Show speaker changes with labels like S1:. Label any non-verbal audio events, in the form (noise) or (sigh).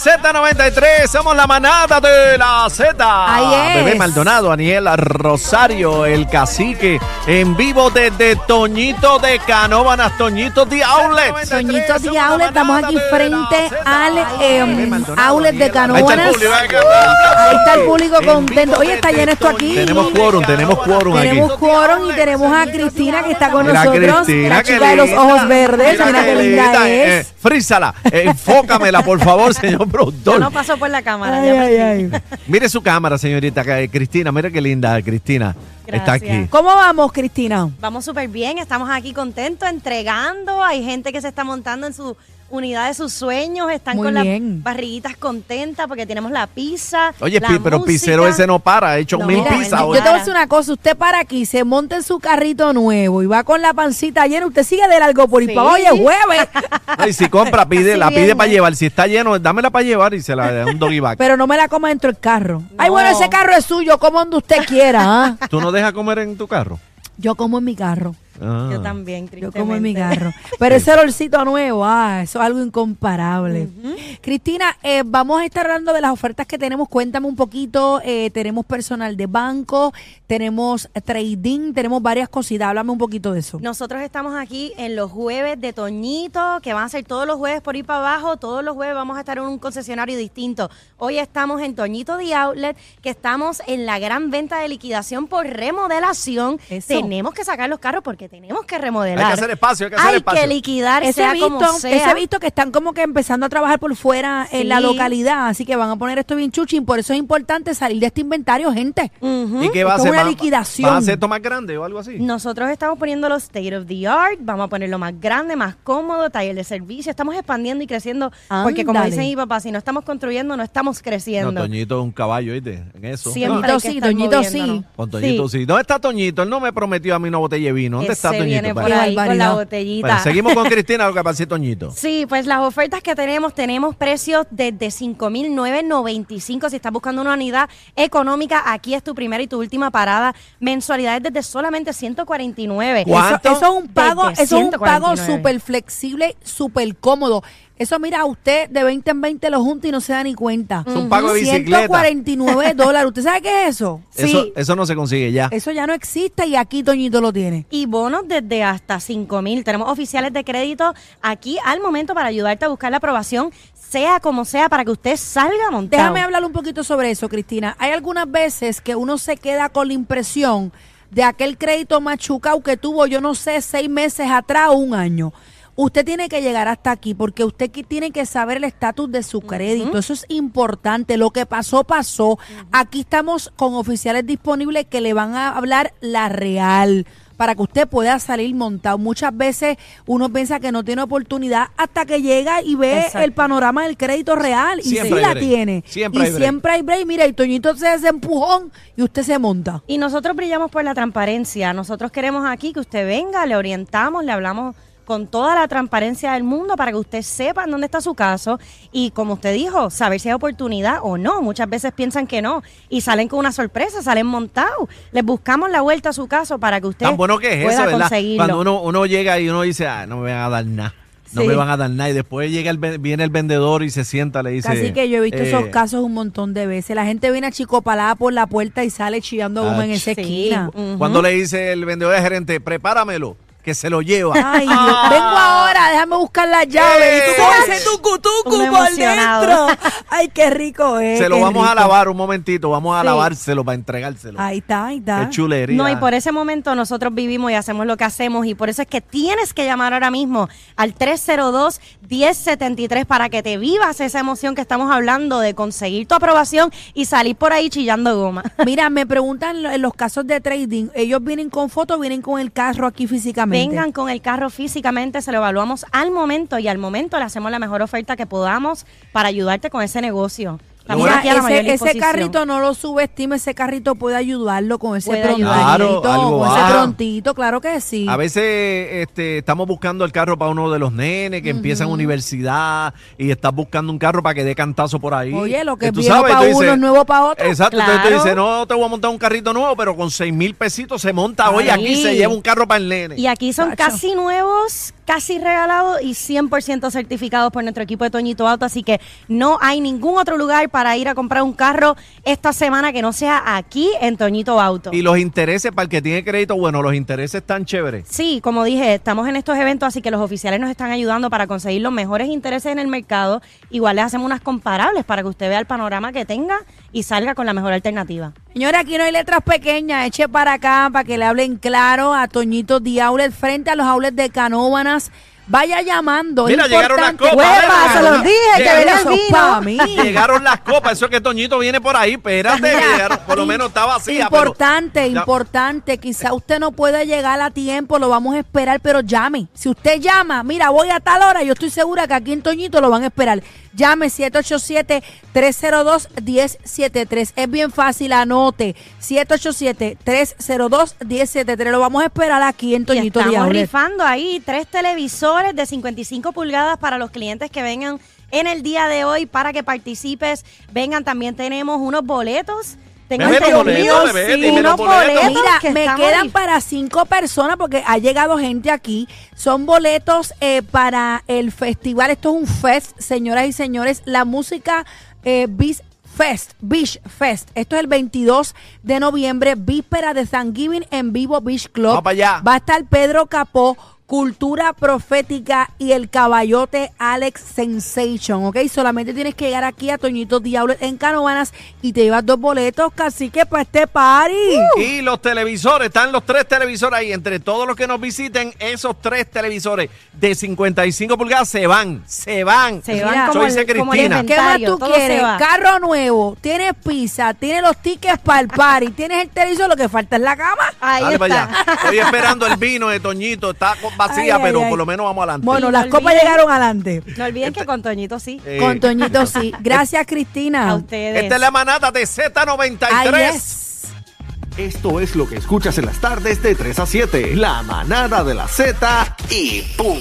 S1: Z93, somos la manada de la Z. Bebé Maldonado, Aniel Rosario, el cacique, en vivo desde Toñito de Canóbanas, Toñito de Outlet.
S2: Toñito de Outlet, estamos aquí frente al eh, Outlet de Canóvanas. Ahí está el público contento. Oye, está lleno esto aquí.
S1: Tenemos quórum, tenemos quórum aquí.
S2: Tenemos quórum y tenemos a Cristina que está con
S1: Mira,
S2: nosotros.
S1: Cristina,
S2: la chica de los ojos verdes.
S1: Mira
S2: qué linda
S1: linda,
S2: es.
S1: eh, frízala, eh, enfócamela, por favor, señor
S3: Yo
S1: productor.
S3: no paso por la cámara.
S2: Ay,
S3: ya
S2: ay,
S3: aprendí.
S2: ay. (laughs)
S1: Mire su cámara, señorita eh, Cristina, mire qué linda Cristina. Está aquí.
S2: ¿Cómo vamos, Cristina?
S3: Vamos súper bien, estamos aquí contentos, entregando. Hay gente que se está montando en su unidad de sus sueños, están
S2: Muy
S3: con
S2: bien.
S3: las barriguitas contentas porque tenemos la pizza.
S1: Oye,
S3: la
S1: pi- pero
S3: música.
S1: Pisero ese no para, ha hecho
S3: No,
S1: mil
S3: mira,
S1: pizzas
S3: yo
S1: hoy.
S2: Yo te voy a decir una cosa, usted para aquí, se monta en su carrito nuevo y va con la pancita llena, usted sigue de largo por ir
S3: Sí.
S2: para hoy es jueves, (laughs)
S1: Ay, si compra, pide,
S3: Así
S1: la pide
S3: viene.
S1: para llevar. Si está lleno, dámela para llevar y se la da un doggy bag.
S2: pero no me la coma dentro del carro. Ay,
S3: No.
S2: bueno, ese carro es suyo, como donde usted quiera, ¿ah?
S1: ¿Tú no dejas comer en tu carro?
S2: Yo como en mi carro.
S1: Ah.
S3: Yo también,
S2: Yo
S3: tristemente.
S2: como en mi carro. (laughs) Pero ese olorcito nuevo, ah, eso es algo incomparable. Cristina, eh, vamos a estar hablando de las ofertas que tenemos. Cuéntame un poquito. eh, tenemos personal de banco, tenemos trading, tenemos varias cositas. Háblame un poquito de eso.
S3: Nosotros estamos aquí en los jueves de Toñito, que van a ser todos los jueves por ir para abajo. Todos los jueves vamos a estar en un concesionario distinto. Hoy estamos en Toñito de Outlet, que estamos en la gran venta de liquidación por remodelación.
S2: Eso.
S3: Tenemos que sacar los carros porque tenemos que remodelar.
S1: Hay que hacer espacio, hay que hacer
S3: Hay
S1: espacio.
S3: que liquidar,
S2: Ese
S3: sea
S2: visto,
S3: como sea.
S2: ese visto que están como que empezando a trabajar por fuera en la
S3: Sí.
S2: localidad, así que van a poner esto bien chuchín. Por eso es importante salir de este inventario, gente.
S1: ¿Y qué va a
S2: Esto
S1: hacer?
S2: una
S1: ¿Va-
S2: liquidación.
S1: ¿Va a hacer esto más grande o algo así?
S3: Nosotros estamos poniendo los state of the art, vamos a ponerlo más grande, más cómodo, taller de servicio, estamos expandiendo y creciendo, porque como
S2: Ándale.
S3: dice mi papá, si no estamos construyendo, no estamos
S1: No,
S3: creciendo.
S1: Toñito es un caballo, ¿viste? En eso.
S3: Siempre
S2: Toñito
S3: hay que
S2: sí,
S3: estar
S2: Toñito sí.
S1: Con Toñito sí. ¿Dónde está Toñito? Él no me prometió a mí una botella de vino. ¿Dónde está
S3: Ese
S1: Toñito?
S3: viene por
S1: Vale.
S2: Qué
S3: ahí con
S2: barbaridad.
S3: la botellita.
S1: Vale, seguimos con (laughs) Cristina, lo que pasa es Toñito.
S3: Sí, pues las ofertas que tenemos, tenemos precios desde 5.995. Si estás buscando una unidad económica, aquí es tu primera y tu última parada. Mensualidades desde solamente 149.
S1: ¿Cuánto?
S2: Eso, eso es un pago,
S3: Desde
S2: eso es un pago
S3: 149.
S2: súper flexible, súper cómodo. Eso, mira, usted de 20 en 20 lo junta y no se da ni cuenta.
S1: Es un pago de bicicleta.
S2: 149 (laughs) dólares. ¿Usted sabe qué es eso?
S1: Eso,
S3: Sí.
S1: eso no se consigue ya.
S2: Eso ya no existe y aquí Toñito lo tiene.
S3: Y bonos desde hasta 5 mil. Tenemos oficiales de crédito aquí al momento para ayudarte a buscar la aprobación, sea como sea, para que usted salga montado.
S2: Déjame hablar un poquito sobre eso, Cristina. Hay algunas veces que uno se queda con la impresión de aquel crédito machucado que tuvo, yo no sé, seis meses atrás o un año. Usted tiene que llegar hasta aquí porque usted tiene que saber el estatus de su crédito. Eso es importante. Lo que pasó, pasó. Aquí estamos con oficiales disponibles que le van a hablar la real para que usted pueda salir montado. Muchas veces uno piensa que no tiene oportunidad hasta que llega y ve
S3: Exacto.
S2: el panorama del crédito real y
S1: Siempre
S2: sí la
S1: break.
S2: tiene.
S1: Siempre
S2: y
S1: hay
S2: siempre hay break. Mira, y Toñito se hace empujón y usted se monta.
S3: Y nosotros brillamos por la transparencia. Nosotros queremos aquí que usted venga, le orientamos, le hablamos con toda la transparencia del mundo para que usted sepa en dónde está su caso y como usted dijo, saber si hay oportunidad o no. Muchas veces piensan que no y salen con una sorpresa, salen montados. Les buscamos la vuelta a su caso para que usted
S1: Tan bueno que es
S3: pueda
S1: eso, ¿verdad?
S3: conseguirlo.
S1: Cuando uno, uno llega y uno dice, ah, no me van a dar nada. No
S3: Sí.
S1: me van a dar nada. Y después llega el, viene el vendedor y se sienta, le dice.
S2: Así que yo he visto
S1: eh,
S2: esos casos un montón de veces. La gente viene achicopalada por la puerta y sale chillando goma en
S1: Ach.
S2: esa esquina.
S3: ujú.
S1: Cuando le dice el vendedor de gerente, prepáramelo, que se lo lleva.
S2: Ay, Dios, vengo ahora, déjame buscar la llave. Y tú
S1: Eh.
S2: con ese tucutucu
S3: Uno
S2: por dentro. (laughs) Ay, qué rico es.
S1: se lo vamos a lavar un momentito, vamos a
S3: Sí.
S1: lavárselo para entregárselo.
S2: Ahí está, ahí está.
S1: Qué chulería.
S3: No, y por ese momento nosotros vivimos y hacemos lo que hacemos y por eso es que tienes que llamar ahora mismo al 302-1073 para que te vivas esa emoción que estamos hablando de conseguir tu aprobación y salir por ahí chillando goma.
S2: Mira, me preguntan en los casos de trading, ¿ellos vienen con foto o vienen con el carro aquí físicamente?
S3: Vengan con el carro físicamente, se lo evaluamos al momento y al momento le hacemos la mejor oferta que podamos para ayudarte con ese negocio.
S2: Mira,
S3: aquí a la mayor
S2: ese, ese carrito no lo subestime, ese carrito puede ayudarlo con ese
S3: Puede
S2: prontito,
S3: ayudar.
S1: Claro, algo
S2: con
S1: va.
S2: ese prontito, claro que sí.
S1: A veces este, estamos buscando el carro para uno de los nenes que empiezan universidad y estás buscando un carro para que dé cantazo por ahí.
S2: Oye, lo que es
S1: tú
S2: viejo
S1: sabes,
S2: para
S1: tú
S2: uno
S1: dices-
S2: es nuevo para otro.
S1: Exacto, entonces tú dices, no te voy a montar un carrito nuevo, pero con seis mil pesitos se monta hoy
S3: Ahí.
S1: aquí se lleva un carro para el nene.
S3: Y aquí son casi nuevos, casi regalados y 100% certificados por nuestro equipo de Toñito Auto. Así que no hay ningún otro lugar para ir a comprar un carro esta semana que no sea aquí en Toñito Auto.
S1: Y los intereses, para el que tiene crédito, bueno, los intereses están chéveres.
S3: Sí, como dije, estamos en estos eventos, así que los oficiales nos están ayudando para conseguir los mejores intereses en el mercado. Igual les hacemos unas comparables para que usted vea el panorama que tenga y salga con la mejor alternativa.
S2: Señora, aquí no hay letras pequeñas. Eche para acá para que le hablen claro a Toñito Di Outlet frente a los outlets de Canóbanas. Vaya llamando.
S1: Mira, llegaron las copas. Mira,
S3: se los dije, que
S1: Llegaron-
S3: venía el
S2: Eso
S3: vino.
S2: pa' mí.
S1: Llegaron las copas, eso es que Toñito viene por ahí, espérate, llegaron- por lo menos está vacía. pero-
S2: Importante,
S1: Ya-
S2: importante. Quizá usted no pueda llegar a tiempo, lo vamos a esperar, pero llame. Si usted llama, mira, voy a tal hora, yo estoy segura que aquí en Toñito lo van a esperar. Llame 787-302-1073. Es bien fácil, anote. 787-302-1073. Lo vamos a esperar aquí en
S3: Y
S2: Toñito
S3: estamos
S2: Diablo.
S3: rifando ahí tres televisores de 55 pulgadas para los clientes que vengan en el día de hoy para que participes. Vengan, también tenemos unos boletos. Tengo entendido,
S1: boletos, bebé,
S3: sí, unos
S1: boletos.
S2: Mira,
S3: que
S2: me quedan para cinco personas porque ha llegado gente aquí. Son boletos eh, para el festival. Esto es un fest, señoras y señores. La música eh, Beach Fest, Beach Fest. Esto es el 22 de noviembre, víspera de Thanksgiving en vivo Beach Club.
S1: Vamos para allá.
S2: Va a estar Pedro Capó. Cultura Profética y el caballote Alex Sensation, ¿ok? Solamente tienes que llegar aquí a Toñito Diablo en Canovanas y te llevas dos boletos, casi que para este party.
S1: Y los televisores, están los tres televisores ahí. Entre todos los que nos visiten, esos tres televisores de 55 pulgadas se van, se van.
S3: Se
S2: Mira,
S3: van como
S1: Eso dice
S3: el, como el
S1: Cristina.
S2: ¿Qué más tú quieres? Carro nuevo, tienes pizza, tienes los tickets para el party, tienes el televisor, lo que falta es la cama.
S3: Ahí
S1: Dale para
S3: está.
S1: allá. Estoy esperando el vino de Toñito. Está vacía,
S2: Ay,
S1: pero
S2: ay.
S1: por lo menos vamos adelante.
S2: Bueno, las copas llegaron adelante.
S3: No olviden que con Toñito sí.
S1: Eh,
S2: Con Toñito sí. (laughs) Gracias, Cristina.
S3: A ustedes.
S1: Esta es la manada de Z93.
S2: Ay, yes.
S4: Esto es lo que escuchas en las tardes de 3 a 7. La manada de la Z y ¡pum!